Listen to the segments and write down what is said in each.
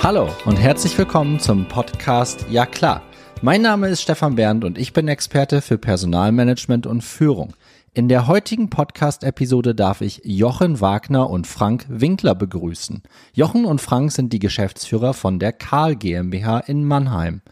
Hallo und herzlich willkommen zum Podcast Ja klar. Mein Name ist Stefan Bernd und ich bin Experte für Personalmanagement und Führung. In der heutigen Podcast-Episode darf ich Jochen Wagner und Frank Winkler begrüßen. Jochen und Frank sind die Geschäftsführer von der Karl GmbH in Mannheim.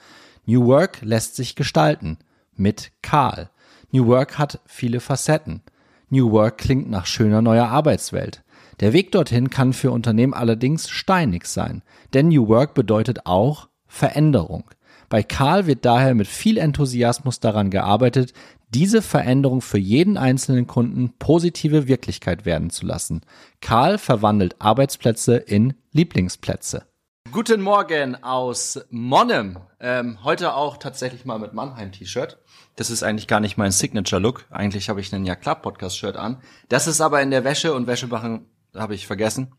New Work lässt sich gestalten. Mit Karl. New Work hat viele Facetten. New Work klingt nach schöner neuer Arbeitswelt. Der Weg dorthin kann für Unternehmen allerdings steinig sein, denn New Work bedeutet auch Veränderung. Bei Karl wird daher mit viel Enthusiasmus daran gearbeitet, diese Veränderung für jeden einzelnen Kunden positive Wirklichkeit werden zu lassen. Karl verwandelt Arbeitsplätze in Lieblingsplätze. Guten Morgen aus Monnem. Ähm, heute auch tatsächlich mal mit Mannheim-T-Shirt. Das ist eigentlich gar nicht mein Signature-Look. Eigentlich habe ich einen Ja klar Podcast-Shirt an. Das ist aber in der Wäsche und Wäsche machen habe ich vergessen.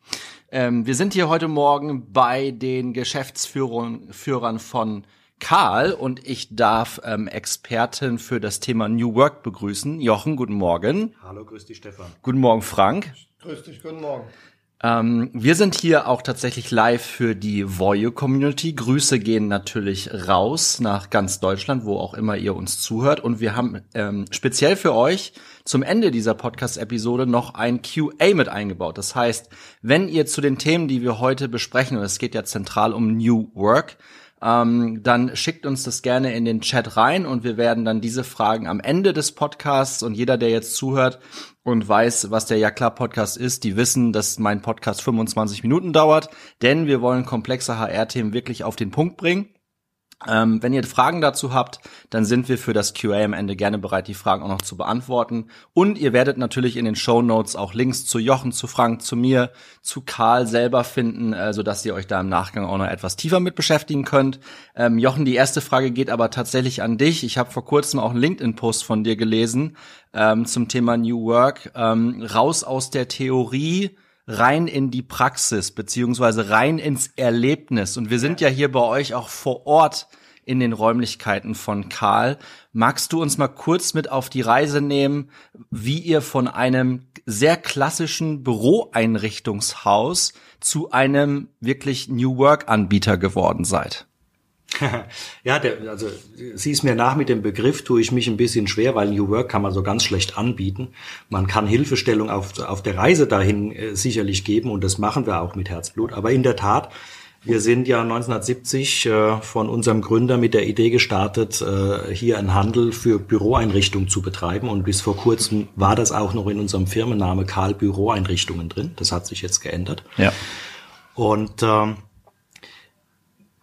Ähm, wir sind hier heute Morgen bei den Geschäftsführern von Karl und ich darf ähm, Experten für das Thema New Work begrüßen. Jochen, guten Morgen. Hallo, grüß dich, Stefan. Guten Morgen, Frank. Grüß dich, guten Morgen. Ähm, wir sind hier auch tatsächlich live für die Voyo Community. Grüße gehen natürlich raus nach ganz Deutschland, wo auch immer ihr uns zuhört. Und wir haben ähm, speziell für euch zum Ende dieser Podcast-Episode noch ein QA mit eingebaut. Das heißt, wenn ihr zu den Themen, die wir heute besprechen, und es geht ja zentral um New Work, ähm, dann schickt uns das gerne in den Chat rein und wir werden dann diese Fragen am Ende des Podcasts und jeder, der jetzt zuhört und weiß, was der Ja klar Podcast ist, die wissen, dass mein Podcast 25 Minuten dauert, denn wir wollen komplexe HR-Themen wirklich auf den Punkt bringen. Ähm, wenn ihr Fragen dazu habt, dann sind wir für das QA am Ende gerne bereit, die Fragen auch noch zu beantworten. Und ihr werdet natürlich in den Show Notes auch Links zu Jochen, zu Frank, zu mir, zu Karl selber finden, äh, so dass ihr euch da im Nachgang auch noch etwas tiefer mit beschäftigen könnt. Ähm, Jochen, die erste Frage geht aber tatsächlich an dich. Ich habe vor kurzem auch einen LinkedIn-Post von dir gelesen ähm, zum Thema New Work. Ähm, raus aus der Theorie rein in die Praxis beziehungsweise rein ins Erlebnis. Und wir sind ja hier bei euch auch vor Ort in den Räumlichkeiten von Karl. Magst du uns mal kurz mit auf die Reise nehmen, wie ihr von einem sehr klassischen Büroeinrichtungshaus zu einem wirklich New Work Anbieter geworden seid? ja, der, also sieh es mir nach mit dem Begriff, tue ich mich ein bisschen schwer, weil New Work kann man so ganz schlecht anbieten. Man kann Hilfestellung auf, auf der Reise dahin äh, sicherlich geben und das machen wir auch mit Herzblut. Aber in der Tat, wir sind ja 1970 äh, von unserem Gründer mit der Idee gestartet, äh, hier einen Handel für Büroeinrichtungen zu betreiben. Und bis vor kurzem war das auch noch in unserem Firmenname Karl Büroeinrichtungen drin. Das hat sich jetzt geändert. Ja. Und ähm,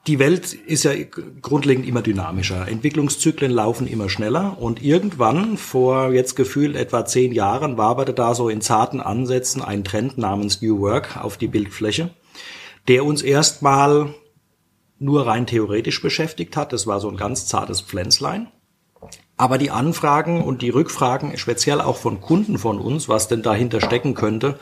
die Welt ist ja grundlegend immer dynamischer. Entwicklungszyklen laufen immer schneller und irgendwann, vor jetzt gefühlt etwa zehn Jahren, waberte da so in zarten Ansätzen ein Trend namens New Work auf die Bildfläche, der uns erstmal nur rein theoretisch beschäftigt hat. Das war so ein ganz zartes Pflänzlein. Aber die Anfragen und die Rückfragen, speziell auch von Kunden von uns, was denn dahinter stecken könnte,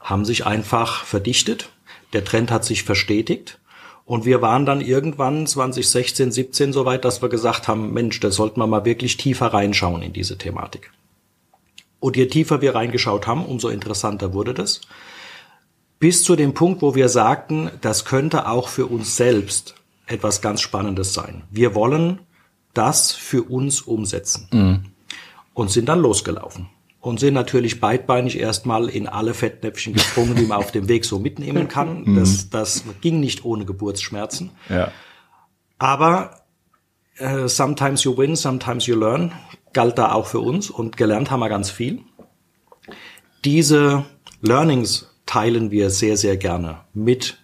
haben sich einfach verdichtet. Der Trend hat sich verstetigt. Und wir waren dann irgendwann 2016, 17 so weit, dass wir gesagt haben, Mensch, da sollten wir mal wirklich tiefer reinschauen in diese Thematik. Und je tiefer wir reingeschaut haben, umso interessanter wurde das. Bis zu dem Punkt, wo wir sagten, das könnte auch für uns selbst etwas ganz Spannendes sein. Wir wollen das für uns umsetzen. Mhm. Und sind dann losgelaufen und sind natürlich beidbeinig erstmal in alle Fettnäpfchen gesprungen, die man auf dem Weg so mitnehmen kann. Mhm. Das, das ging nicht ohne Geburtsschmerzen. Ja. Aber äh, sometimes you win, sometimes you learn galt da auch für uns und gelernt haben wir ganz viel. Diese Learnings teilen wir sehr, sehr gerne mit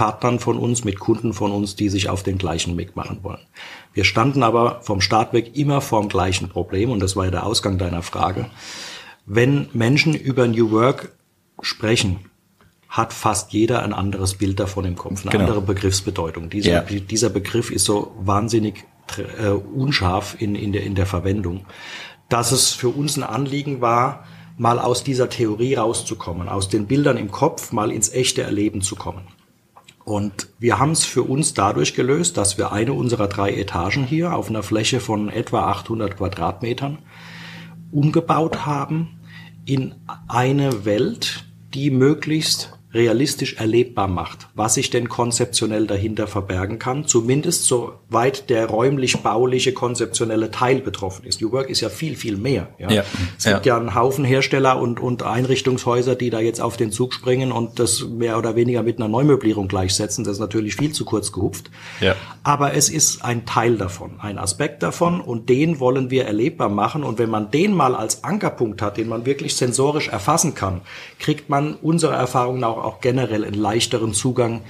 Partnern von uns, mit Kunden von uns, die sich auf den gleichen Weg machen wollen. Wir standen aber vom Start weg immer vor dem gleichen Problem und das war ja der Ausgang deiner Frage. Wenn Menschen über New Work sprechen, hat fast jeder ein anderes Bild davon im Kopf, eine genau. andere Begriffsbedeutung. Dieser, ja. dieser Begriff ist so wahnsinnig äh, unscharf in, in, der, in der Verwendung, dass es für uns ein Anliegen war, mal aus dieser Theorie rauszukommen, aus den Bildern im Kopf mal ins echte Erleben zu kommen. Und wir haben es für uns dadurch gelöst, dass wir eine unserer drei Etagen hier auf einer Fläche von etwa 800 Quadratmetern umgebaut haben in eine Welt, die möglichst realistisch erlebbar macht, was sich denn konzeptionell dahinter verbergen kann, zumindest soweit der räumlich-bauliche konzeptionelle Teil betroffen ist. New Work ist ja viel, viel mehr. Ja. ja es gibt ja. ja einen Haufen Hersteller und, und Einrichtungshäuser, die da jetzt auf den Zug springen und das mehr oder weniger mit einer Neumöblierung gleichsetzen. Das ist natürlich viel zu kurz gehupft. Ja. Aber es ist ein Teil davon, ein Aspekt davon und den wollen wir erlebbar machen. Und wenn man den mal als Ankerpunkt hat, den man wirklich sensorisch erfassen kann, kriegt man unsere Erfahrungen auch generell einen leichteren Zugang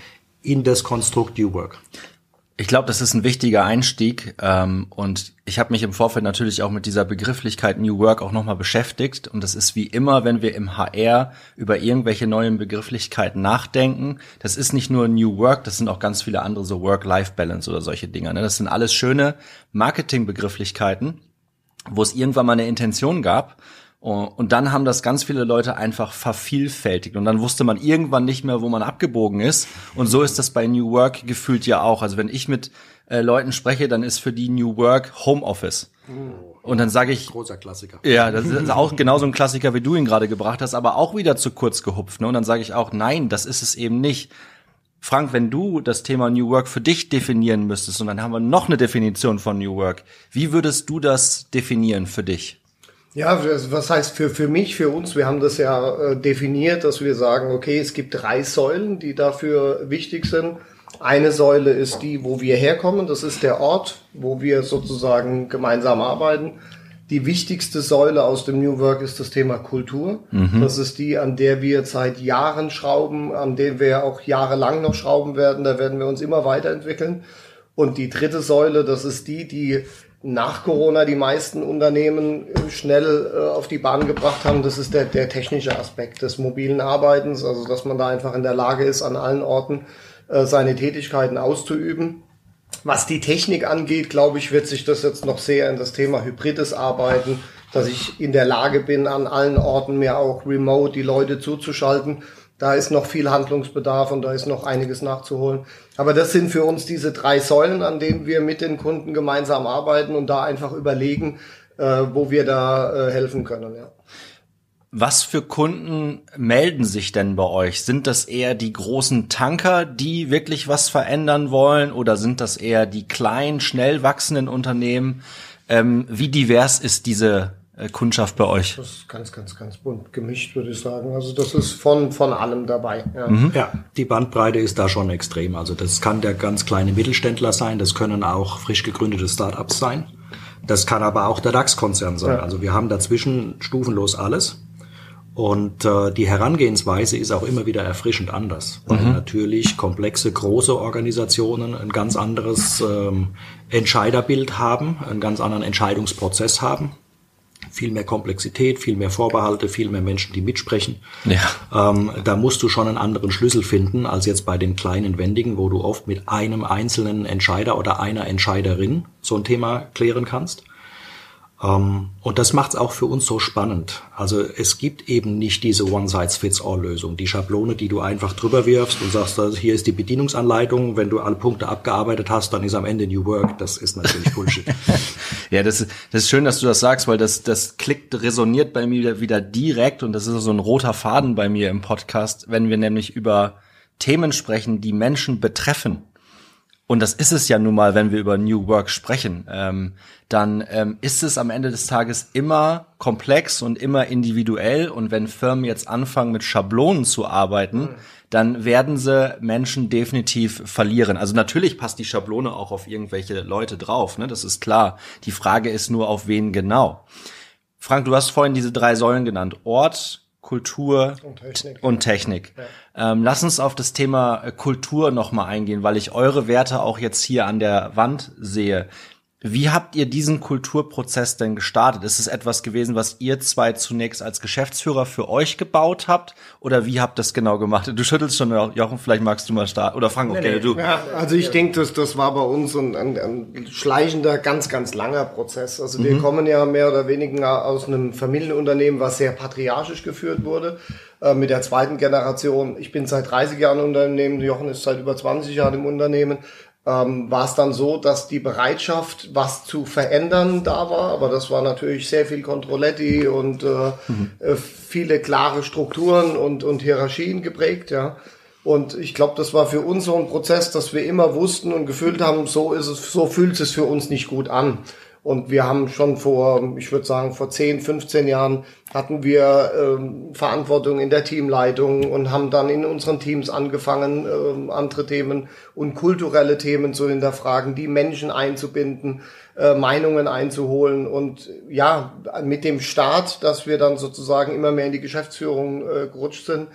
in das Konstrukt New Work. Ich glaube, das ist ein wichtiger Einstieg ähm, und ich habe mich im Vorfeld natürlich auch mit dieser Begrifflichkeit New Work auch nochmal beschäftigt und das ist wie immer, wenn wir im HR über irgendwelche neuen Begrifflichkeiten nachdenken, das ist nicht nur New Work, das sind auch ganz viele andere so Work-Life-Balance oder solche Dinge. Ne? Das sind alles schöne Marketing-Begrifflichkeiten, wo es irgendwann mal eine Intention gab und dann haben das ganz viele Leute einfach vervielfältigt. Und dann wusste man irgendwann nicht mehr, wo man abgebogen ist. Und so ist das bei New Work gefühlt ja auch. Also wenn ich mit äh, Leuten spreche, dann ist für die New Work Homeoffice. Und dann sage ich. Großer Klassiker. Ja, das ist auch genauso ein Klassiker, wie du ihn gerade gebracht hast, aber auch wieder zu kurz gehupft. Ne? Und dann sage ich auch, nein, das ist es eben nicht. Frank, wenn du das Thema New Work für dich definieren müsstest, und dann haben wir noch eine Definition von New Work, wie würdest du das definieren für dich? Ja, was heißt für, für mich, für uns? Wir haben das ja äh, definiert, dass wir sagen, okay, es gibt drei Säulen, die dafür wichtig sind. Eine Säule ist die, wo wir herkommen. Das ist der Ort, wo wir sozusagen gemeinsam arbeiten. Die wichtigste Säule aus dem New Work ist das Thema Kultur. Mhm. Das ist die, an der wir seit Jahren schrauben, an der wir auch jahrelang noch schrauben werden. Da werden wir uns immer weiterentwickeln. Und die dritte Säule, das ist die, die nach Corona die meisten Unternehmen äh, schnell äh, auf die Bahn gebracht haben, das ist der, der technische Aspekt des mobilen Arbeitens, also dass man da einfach in der Lage ist, an allen Orten äh, seine Tätigkeiten auszuüben. Was die Technik angeht, glaube ich, wird sich das jetzt noch sehr in das Thema hybrides Arbeiten, dass ich in der Lage bin, an allen Orten mir auch remote die Leute zuzuschalten da ist noch viel Handlungsbedarf und da ist noch einiges nachzuholen. Aber das sind für uns diese drei Säulen, an denen wir mit den Kunden gemeinsam arbeiten und da einfach überlegen, äh, wo wir da äh, helfen können. Ja. Was für Kunden melden sich denn bei euch? Sind das eher die großen Tanker, die wirklich was verändern wollen, oder sind das eher die kleinen, schnell wachsenden Unternehmen? Ähm, wie divers ist diese Kundschaft bei euch? Das ist ganz, ganz, ganz bunt gemischt, würde ich sagen. Also das ist von, von allem dabei. Ja. Mhm. ja, die Bandbreite ist da schon extrem. Also das kann der ganz kleine Mittelständler sein, das können auch frisch gegründete Startups sein. Das kann aber auch der DAX-Konzern sein. Ja. Also wir haben dazwischen stufenlos alles. Und äh, die Herangehensweise ist auch immer wieder erfrischend anders, weil mhm. natürlich komplexe, große Organisationen ein ganz anderes ähm, Entscheiderbild haben, einen ganz anderen Entscheidungsprozess haben viel mehr Komplexität, viel mehr Vorbehalte, viel mehr Menschen, die mitsprechen. Ja. Ähm, da musst du schon einen anderen Schlüssel finden als jetzt bei den kleinen Wendigen, wo du oft mit einem einzelnen Entscheider oder einer Entscheiderin so ein Thema klären kannst. Ähm, und das macht es auch für uns so spannend. Also es gibt eben nicht diese One-Size-Fits-All-Lösung, die Schablone, die du einfach drüber wirfst und sagst, hier ist die Bedienungsanleitung, wenn du alle Punkte abgearbeitet hast, dann ist am Ende New Work. Das ist natürlich Bullshit. ja, das ist, das ist schön, dass du das sagst, weil das, das klickt, resoniert bei mir wieder direkt und das ist so ein roter Faden bei mir im Podcast, wenn wir nämlich über Themen sprechen, die Menschen betreffen und das ist es ja nun mal, wenn wir über New Work sprechen, ähm, dann ähm, ist es am Ende des Tages immer komplex und immer individuell. Und wenn Firmen jetzt anfangen, mit Schablonen zu arbeiten, mhm. dann werden sie Menschen definitiv verlieren. Also natürlich passt die Schablone auch auf irgendwelche Leute drauf, ne? das ist klar. Die Frage ist nur, auf wen genau. Frank, du hast vorhin diese drei Säulen genannt. Ort, Kultur und Technik. Und Technik. Ja. Ähm, lass uns auf das Thema äh, Kultur nochmal eingehen, weil ich eure Werte auch jetzt hier an der Wand sehe. Wie habt ihr diesen Kulturprozess denn gestartet? Ist es etwas gewesen, was ihr zwei zunächst als Geschäftsführer für euch gebaut habt? Oder wie habt ihr das genau gemacht? Du schüttelst schon, Jochen, vielleicht magst du mal starten. Oder Frank, okay, nee, du. Ja, also ich denke, das, das war bei uns ein, ein, ein schleichender, ganz, ganz langer Prozess. Also wir mhm. kommen ja mehr oder weniger aus einem Familienunternehmen, was sehr patriarchisch geführt wurde. Äh, mit der zweiten Generation. Ich bin seit 30 Jahren im Unternehmen, Jochen ist seit über 20 Jahren im Unternehmen. Ähm, war es dann so, dass die Bereitschaft, was zu verändern, da war. Aber das war natürlich sehr viel Controletti und äh, mhm. Äh, viele klare Strukturen und, und Hierarchien geprägt, ja. Und ich glaube, das war für uns so ein Prozess, dass wir immer wussten und gefühlt haben, so ist es, so fühlt es für uns nicht gut an. Und wir haben schon vor, ich würde sagen, vor 10, 15 Jahren hatten wir ähm, Verantwortung in der Teamleitung und haben dann in unseren Teams angefangen, ähm, andere Themen und kulturelle Themen zu hinterfragen, die Menschen einzubinden, äh, Meinungen einzuholen. Und ja, mit dem Start, dass wir dann sozusagen immer mehr in die Geschäftsführung äh, gerutscht sind,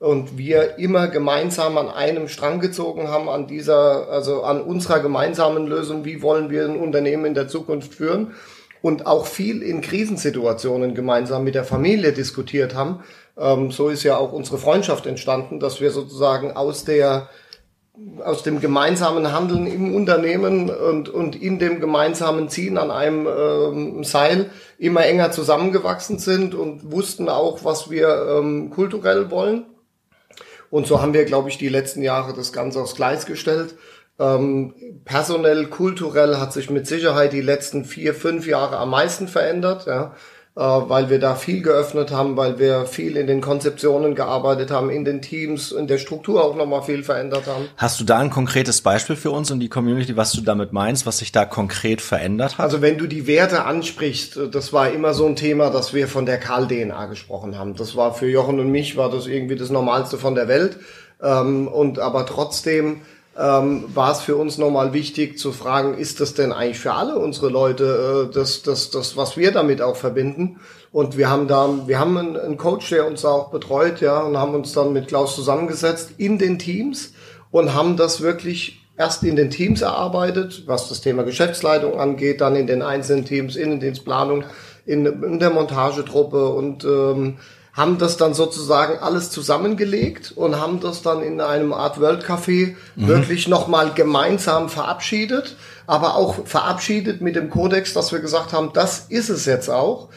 und wir immer gemeinsam an einem Strang gezogen haben, an dieser, also an unserer gemeinsamen Lösung, wie wollen wir ein Unternehmen in der Zukunft führen und auch viel in Krisensituationen gemeinsam mit der Familie diskutiert haben. Ähm, so ist ja auch unsere Freundschaft entstanden, dass wir sozusagen aus der aus dem gemeinsamen Handeln im Unternehmen und, und in dem gemeinsamen Ziehen an einem ähm, Seil immer enger zusammengewachsen sind und wussten auch, was wir ähm, kulturell wollen und so haben wir, glaube ich, die letzten Jahre das Ganze aufs Gleis gestellt. Ähm, personell, kulturell hat sich mit Sicherheit die letzten vier, fünf Jahre am meisten verändert. Ja weil wir da viel geöffnet haben, weil wir viel in den Konzeptionen gearbeitet haben, in den Teams, in der Struktur auch nochmal viel verändert haben. Hast du da ein konkretes Beispiel für uns und die Community, was du damit meinst, was sich da konkret verändert hat? Also wenn du die Werte ansprichst, äh, das war immer so ein Thema, dass wir von der Karl-DNA gesprochen haben. Das war für Jochen und mich, war das irgendwie das Normalste von der Welt. Ähm, und aber trotzdem ähm, war es für uns nochmal wichtig zu fragen, ist das denn eigentlich für alle unsere Leute äh, das, das, das, was wir damit auch verbinden? Und wir haben da, wir haben einen, einen Coach, der uns da auch betreut, ja, und haben uns dann mit Klaus zusammengesetzt in den Teams und haben das wirklich erst in den Teams erarbeitet, was das Thema Geschäftsleitung angeht, dann in den einzelnen Teams, Innendienstplanung, in, in der Montagetruppe und ähm, haben das dann sozusagen alles zusammengelegt und haben das dann in einem Art World Café mhm. wirklich nochmal gemeinsam verabschiedet, aber auch verabschiedet mit dem Kodex, dass wir gesagt haben, das ist es jetzt auch.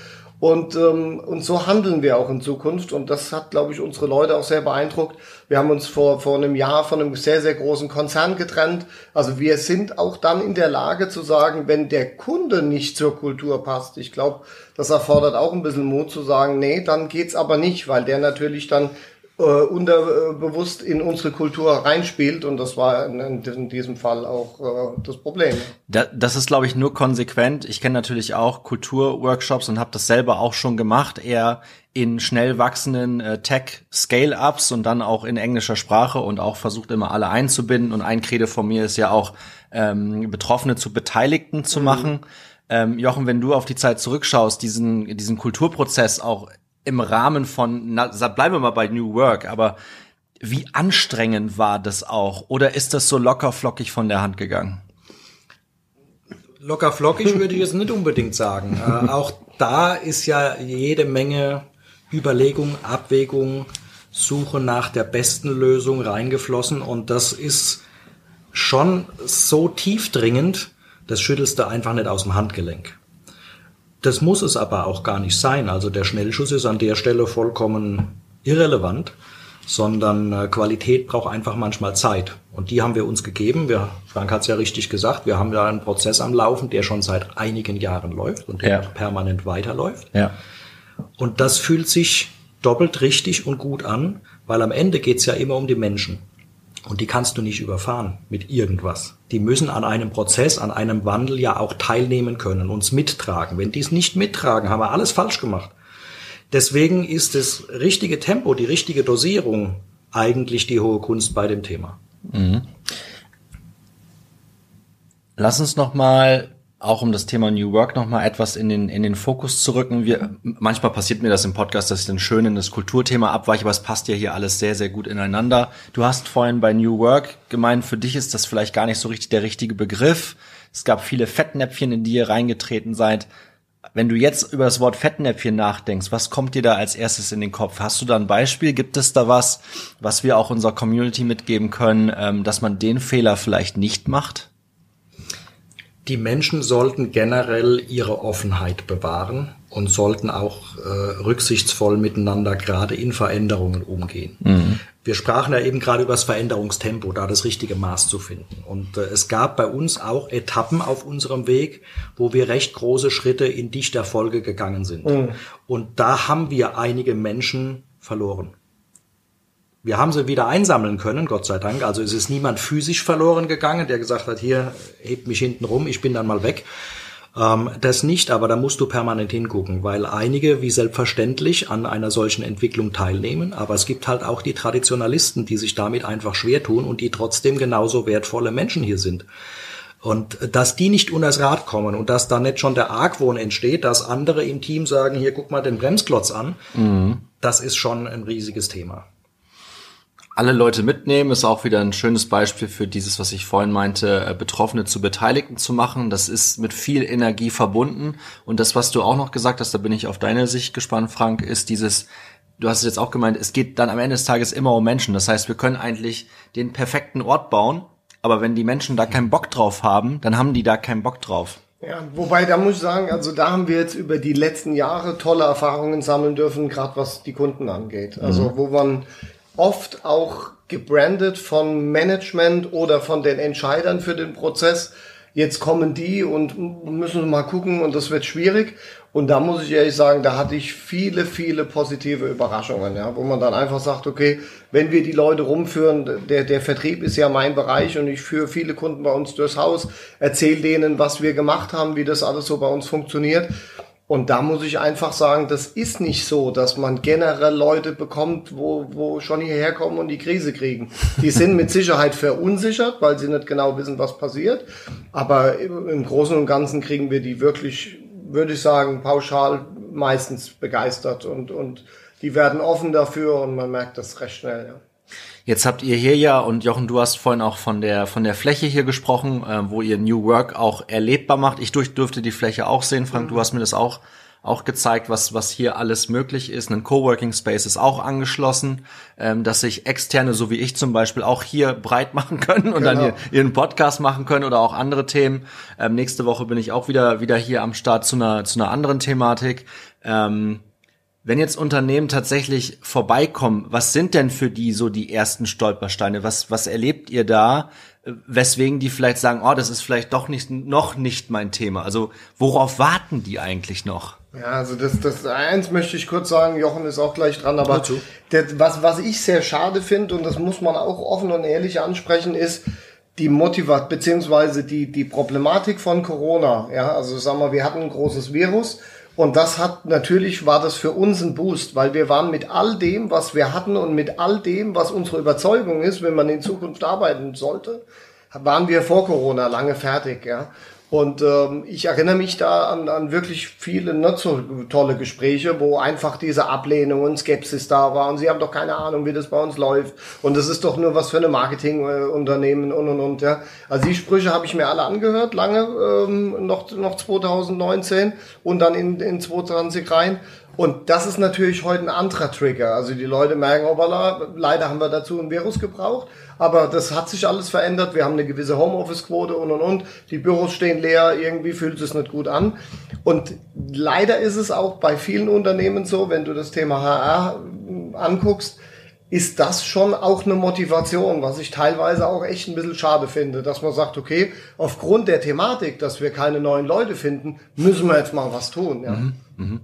Und, ähm, und so handeln wir auch in Zukunft. Und das hat, glaube ich, unsere Leute auch sehr beeindruckt. Wir haben uns vor, vor einem Jahr von einem sehr, sehr großen Konzern getrennt. Also wir sind auch dann in der Lage zu sagen, wenn der Kunde nicht zur Kultur passt, ich glaube, das erfordert auch ein bisschen Mut zu sagen, nee, dann geht's aber nicht, weil der natürlich dann äh, unterbewusst in unsere Kultur reinspielt und das war in, in diesem Fall auch äh, das Problem. Da, das ist, glaube ich, nur konsequent. Ich kenne natürlich auch Kulturworkshops und habe das selber auch schon gemacht, eher in schnell wachsenden äh, Tech-Scale-Ups und dann auch in englischer Sprache und auch versucht immer alle einzubinden. Und ein Credo von mir ist ja auch, ähm, Betroffene zu Beteiligten zu mhm. machen. Ähm, Jochen, wenn du auf die Zeit zurückschaust, diesen, diesen Kulturprozess auch im Rahmen von, na, bleiben wir mal bei New Work, aber wie anstrengend war das auch? Oder ist das so locker flockig von der Hand gegangen? Locker flockig würde ich jetzt nicht unbedingt sagen. Äh, auch da ist ja jede Menge Überlegung, Abwägung, Suche nach der besten Lösung reingeflossen und das ist schon so tiefdringend, das schüttelst du einfach nicht aus dem Handgelenk. Das muss es aber auch gar nicht sein. Also der Schnellschuss ist an der Stelle vollkommen irrelevant, sondern äh, Qualität braucht einfach manchmal Zeit. Und die haben wir uns gegeben. Wir, Frank hat es ja richtig gesagt, wir haben ja einen Prozess am Laufen, der schon seit einigen Jahren läuft und der ja. permanent weiterläuft. Ja. Und das fühlt sich doppelt richtig und gut an, weil am Ende geht's ja immer um die Menschen. Und die kannst du nicht überfahren mit irgendwas. Die müssen an einem Prozess, an einem Wandel ja auch teilnehmen können, uns mittragen. Wenn die es nicht mittragen, haben wir alles falsch gemacht. Deswegen ist das richtige Tempo, die richtige Dosierung eigentlich die hohe Kunst bei dem Thema. Mhm. Lass uns noch mal auch um das Thema New Work noch mal etwas in den in den Fokus zu rücken. Wir, manchmal passiert mir das im Podcast, dass ich dann schön in das Kulturthema abweiche, aber es passt ja hier alles sehr sehr gut ineinander. Du hast vorhin bei New Work gemeint, für dich ist das vielleicht gar nicht so richtig der richtige Begriff. Es gab viele Fettnäpfchen, in die ihr reingetreten seid. Wenn du jetzt über das Wort Fettnäpfchen nachdenkst, was kommt dir da als erstes in den Kopf? Hast du da ein Beispiel? Gibt es da was, was wir auch unserer Community mitgeben können, ähm, dass man den Fehler vielleicht nicht macht? Die Menschen sollten generell ihre Offenheit bewahren und sollten auch äh, rücksichtsvoll miteinander gerade in Veränderungen umgehen. Mhm. Wir sprachen ja eben gerade über das Veränderungstempo, da das richtige Maß zu finden. Und äh, es gab bei uns auch Etappen auf unserem Weg, wo wir recht große Schritte in dichter Folge gegangen sind. Mhm. Und da haben wir einige Menschen verloren. Wir haben sie wieder einsammeln können, Gott sei Dank. Also es ist niemand physisch verloren gegangen, der gesagt hat, hier, hebt mich hinten rum, ich bin dann mal weg. Ähm, das nicht, aber da musst du permanent hingucken, weil einige wie selbstverständlich an einer solchen Entwicklung teilnehmen, aber es gibt halt auch die Traditionalisten, die sich damit einfach schwer tun und die trotzdem genauso wertvolle Menschen hier sind. Und dass die nicht unters Rad kommen und dass da nicht schon der Argwohn entsteht, dass andere im Team sagen, hier guck mal den Bremsklotz an, mhm. das ist schon ein riesiges Thema alle Leute mitnehmen, ist auch wieder ein schönes Beispiel für dieses, was ich vorhin meinte, äh, Betroffene zu Beteiligten zu machen. Das ist mit viel Energie verbunden. Und das, was du auch noch gesagt hast, da bin ich auf deine Sicht gespannt, Frank, ist dieses, du hast es jetzt auch gemeint, es geht dann am Ende des Tages immer um Menschen. Das heißt, wir können eigentlich den perfekten Ort bauen, aber wenn die Menschen da keinen Bock drauf haben, dann haben die da keinen Bock drauf. Ja, wobei da muss ich sagen, also da haben wir jetzt über die letzten Jahre tolle Erfahrungen sammeln dürfen, gerade was die Kunden angeht. Also mhm. wo man oft auch gebrandet von Management oder von den Entscheidern für den Prozess. Jetzt kommen die und müssen mal gucken und das wird schwierig. Und da muss ich ehrlich sagen, da hatte ich viele, viele positive Überraschungen, ja, wo man dann einfach sagt, okay, wenn wir die Leute rumführen, der, der Vertrieb ist ja mein Bereich und ich führe viele Kunden bei uns durchs Haus, erzähle denen, was wir gemacht haben, wie das alles so bei uns funktioniert. Und da muss ich einfach sagen, das ist nicht so, dass man generell Leute bekommt, wo, wo schon hierher kommen und die Krise kriegen. Die sind mit Sicherheit verunsichert, weil sie nicht genau wissen, was passiert. Aber im Großen und Ganzen kriegen wir die wirklich, würde ich sagen, pauschal meistens begeistert und, und die werden offen dafür und man merkt das recht schnell. Ja. Jetzt habt ihr hier ja, und Jochen, du hast vorhin auch von der, von der Fläche hier gesprochen, äh, wo ihr New Work auch erlebbar macht. Ich durch, durfte die Fläche auch sehen. Frank, mhm. du hast mir das auch, auch gezeigt, was, was hier alles möglich ist. Ein Coworking Space ist auch angeschlossen, ähm, dass sich Externe, so wie ich zum Beispiel, auch hier breit machen können und genau. dann hier, ihren Podcast machen können oder auch andere Themen. Ähm, nächste Woche bin ich auch wieder, wieder hier am Start zu einer, zu einer anderen Thematik. Ähm, wenn jetzt Unternehmen tatsächlich vorbeikommen, was sind denn für die so die ersten Stolpersteine? Was, was erlebt ihr da, weswegen die vielleicht sagen, oh, das ist vielleicht doch nicht, noch nicht mein Thema? Also worauf warten die eigentlich noch? Ja, also das, das eins möchte ich kurz sagen, Jochen ist auch gleich dran, aber das, was, was ich sehr schade finde, und das muss man auch offen und ehrlich ansprechen, ist, die Motivat beziehungsweise die die Problematik von Corona. Ja, also sagen wir, wir hatten ein großes Virus und das hat natürlich war das für uns ein Boost, weil wir waren mit all dem, was wir hatten und mit all dem, was unsere Überzeugung ist, wenn man in Zukunft arbeiten sollte, waren wir vor Corona lange fertig, ja. Und ähm, ich erinnere mich da an, an wirklich viele nicht so tolle Gespräche, wo einfach diese Ablehnung und Skepsis da war. Und sie haben doch keine Ahnung, wie das bei uns läuft. Und das ist doch nur was für eine Marketingunternehmen und und und. Ja. Also die Sprüche habe ich mir alle angehört, lange, ähm, noch, noch 2019 und dann in, in 2020 rein. Und das ist natürlich heute ein anderer Trigger. Also die Leute merken, oh, leider haben wir dazu ein Virus gebraucht. Aber das hat sich alles verändert. Wir haben eine gewisse Homeoffice-Quote und und und. Die Büros stehen leer. Irgendwie fühlt es nicht gut an. Und leider ist es auch bei vielen Unternehmen so, wenn du das Thema HR anguckst, ist das schon auch eine Motivation, was ich teilweise auch echt ein bisschen schade finde, dass man sagt, okay, aufgrund der Thematik, dass wir keine neuen Leute finden, müssen wir jetzt mal was tun. Ja. Mhm, mh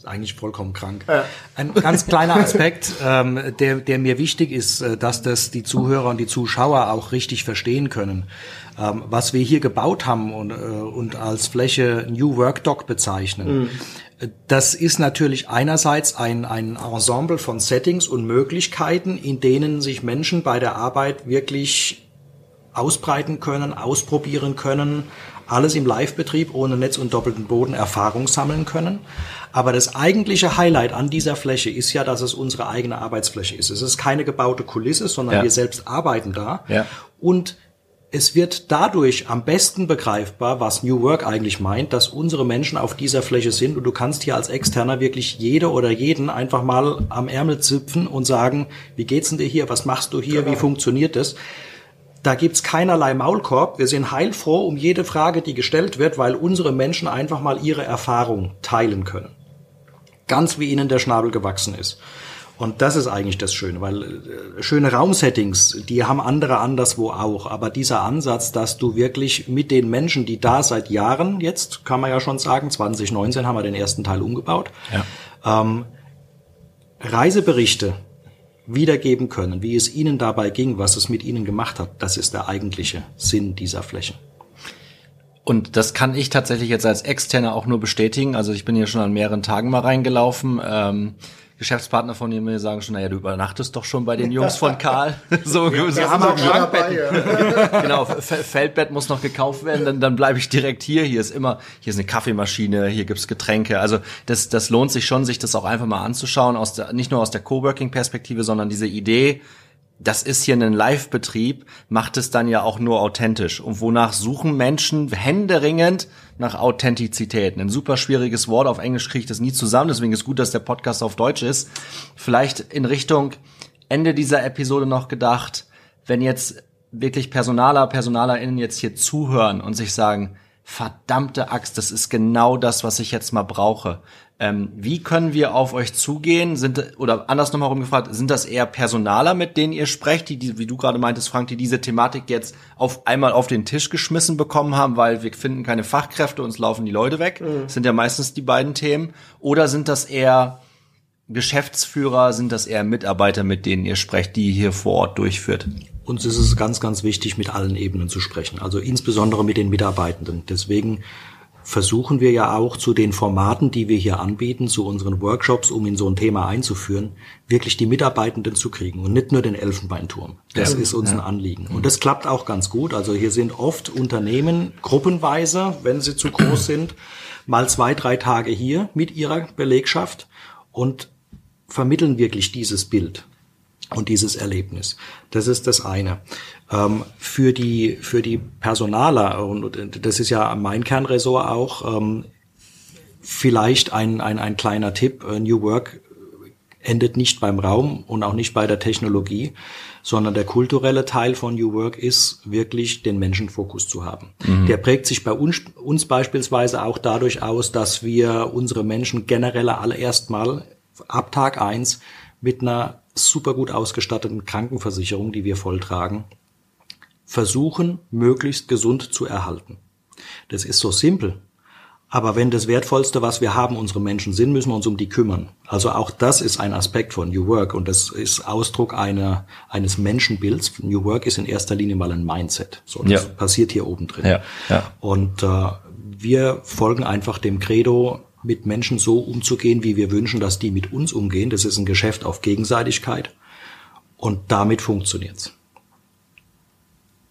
ist eigentlich vollkommen krank. Ja. Ein ganz kleiner Aspekt, ähm, der, der mir wichtig ist, äh, dass das die Zuhörer und die Zuschauer auch richtig verstehen können. Ähm, was wir hier gebaut haben und, äh, und als Fläche New Work Doc bezeichnen, mhm. Das ist natürlich einerseits ein, ein Ensemble von Settings und Möglichkeiten, in denen sich Menschen bei der Arbeit wirklich ausbreiten können, ausprobieren können, alles im Live-Betrieb ohne Netz und doppelten Boden Erfahrung sammeln können. Aber das eigentliche Highlight an dieser Fläche ist ja, dass es unsere eigene Arbeitsfläche ist. Es ist keine gebaute Kulisse, sondern ja. wir selbst arbeiten da. Ja. Und es wird dadurch am besten begreifbar, was New Work eigentlich meint, dass unsere Menschen auf dieser Fläche sind und du kannst hier als Externer wirklich jede oder jeden einfach mal am Ärmel zipfen und sagen, wie geht's denn dir hier, was machst du hier, genau. wie funktioniert das? Da gibt's keinerlei Maulkorb. Wir sind heilfroh um jede Frage, die gestellt wird, weil unsere Menschen einfach mal ihre Erfahrung teilen können. Ganz wie ihnen der Schnabel gewachsen ist. Und das ist eigentlich das Schöne, weil äh, schöne Raumsettings, die haben andere anderswo auch. Aber dieser Ansatz, dass du wirklich mit den Menschen, die da seit Jahren, jetzt kann man ja schon sagen, 2019 haben wir den ersten Teil umgebaut, ja. ähm, Reiseberichte wiedergeben können, wie es ihnen dabei ging, was es mit ihnen gemacht hat. Das ist der eigentliche Sinn dieser Fläche. Und das kann ich tatsächlich jetzt als Externer auch nur bestätigen. Also ich bin hier schon an mehreren Tagen mal reingelaufen. Ähm, Geschäftspartner von mir sagen schon, naja, du übernachtest doch schon bei den Jungs von Karl. so, wir, wir haben auch Schrankbetten. Ja. genau, Feldbett muss noch gekauft werden, dann, dann bleibe ich direkt hier. Hier ist immer, hier ist eine Kaffeemaschine, hier gibt's Getränke. Also das, das lohnt sich schon, sich das auch einfach mal anzuschauen, aus der, nicht nur aus der Coworking-Perspektive, sondern diese Idee, das ist hier ein Live-Betrieb, macht es dann ja auch nur authentisch. Und wonach suchen Menschen händeringend nach Authentizität? Ein super schwieriges Wort, auf Englisch kriege ich das nie zusammen, deswegen ist gut, dass der Podcast auf Deutsch ist. Vielleicht in Richtung Ende dieser Episode noch gedacht, wenn jetzt wirklich Personaler, PersonalerInnen jetzt hier zuhören und sich sagen, verdammte Axt, das ist genau das, was ich jetzt mal brauche. Ähm, wie können wir auf euch zugehen? Sind oder anders nochmal rumgefragt, sind das eher Personaler, mit denen ihr sprecht, die, die, wie du gerade meintest, Frank, die diese Thematik jetzt auf einmal auf den Tisch geschmissen bekommen haben, weil wir finden keine Fachkräfte, uns laufen die Leute weg? Mhm. Das sind ja meistens die beiden Themen. Oder sind das eher Geschäftsführer, sind das eher Mitarbeiter, mit denen ihr sprecht, die hier vor Ort durchführt? Uns ist es ganz, ganz wichtig, mit allen Ebenen zu sprechen, also insbesondere mit den Mitarbeitenden. Deswegen versuchen wir ja auch zu den Formaten, die wir hier anbieten, zu unseren Workshops, um in so ein Thema einzuführen, wirklich die Mitarbeitenden zu kriegen und nicht nur den Elfenbeinturm. Das ja, ist uns ja. ein Anliegen. Und das klappt auch ganz gut. Also hier sind oft Unternehmen gruppenweise, wenn sie zu groß sind, mal zwei, drei Tage hier mit ihrer Belegschaft und vermitteln wirklich dieses Bild und dieses Erlebnis. Das ist das eine. Ähm, für die für die Personaler und das ist ja mein Kernressort auch. Ähm, vielleicht ein, ein ein kleiner Tipp: äh, New Work endet nicht beim Raum und auch nicht bei der Technologie, sondern der kulturelle Teil von New Work ist wirklich den Menschenfokus zu haben. Mhm. Der prägt sich bei uns, uns beispielsweise auch dadurch aus, dass wir unsere Menschen generell alle erstmal ab Tag eins mit einer super gut ausgestatteten Krankenversicherung, die wir volltragen, versuchen, möglichst gesund zu erhalten. Das ist so simpel. Aber wenn das Wertvollste, was wir haben, unsere Menschen sind, müssen wir uns um die kümmern. Also auch das ist ein Aspekt von New Work und das ist Ausdruck einer, eines Menschenbilds. New Work ist in erster Linie mal ein Mindset. So, das ja. passiert hier oben drin. Ja, ja. Und äh, wir folgen einfach dem Credo, mit Menschen so umzugehen, wie wir wünschen, dass die mit uns umgehen. Das ist ein Geschäft auf Gegenseitigkeit und damit funktioniert's.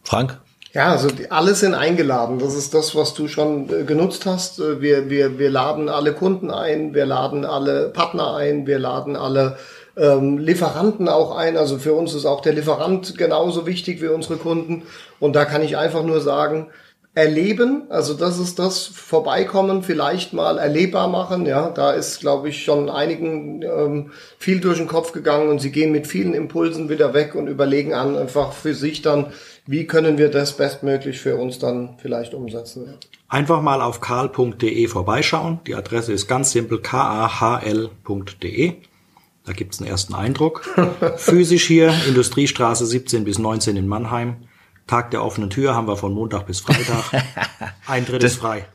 Frank? Ja, also alle sind eingeladen. Das ist das, was du schon äh, genutzt hast. Äh, wir, wir, wir laden alle Kunden ein, wir laden alle Partner ein, wir laden alle ähm, Lieferanten auch ein. Also für uns ist auch der Lieferant genauso wichtig wie unsere Kunden. Und da kann ich einfach nur sagen, erleben, also das ist das Vorbeikommen, vielleicht mal erlebbar machen. Ja, da ist, glaube ich, schon einigen ähm, viel durch den Kopf gegangen und sie gehen mit vielen Impulsen wieder weg und überlegen an einfach für sich dann, wie können wir das bestmöglich für uns dann vielleicht umsetzen. Ja. Einfach mal auf karl.de vorbeischauen. Die Adresse ist ganz simpel kahl.de. Da gibt's einen ersten Eindruck. Physisch hier, Industriestraße 17 bis 19 in Mannheim. Tag der offenen Tür haben wir von Montag bis Freitag. Eintritt ist frei.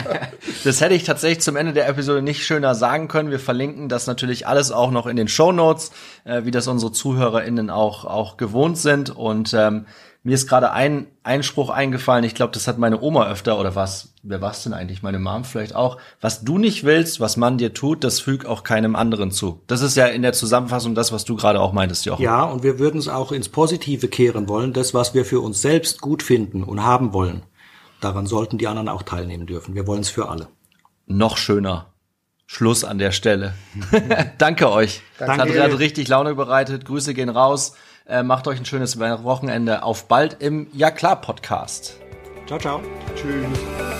das hätte ich tatsächlich zum Ende der Episode nicht schöner sagen können. Wir verlinken das natürlich alles auch noch in den Show Notes, äh, wie das unsere ZuhörerInnen auch, auch gewohnt sind. Und ähm, mir ist gerade ein Einspruch eingefallen, ich glaube, das hat meine Oma öfter, oder was, wer war's denn eigentlich? Meine Mom vielleicht auch. Was du nicht willst, was man dir tut, das füg auch keinem anderen zu. Das ist ja in der Zusammenfassung das, was du gerade auch meintest, Jochen. Ja, und wir würden es auch ins Positive kehren wollen, das, was wir für uns selbst gut finden und haben wollen. Daran sollten die anderen auch teilnehmen dürfen. Wir wollen es für alle. Noch schöner. Schluss an der Stelle. Danke euch. Danke. Das hat richtig Laune bereitet. Grüße gehen raus. Äh, macht euch ein schönes Wochenende. Auf bald im Ja klar Podcast. Ciao, ciao. Tschüss.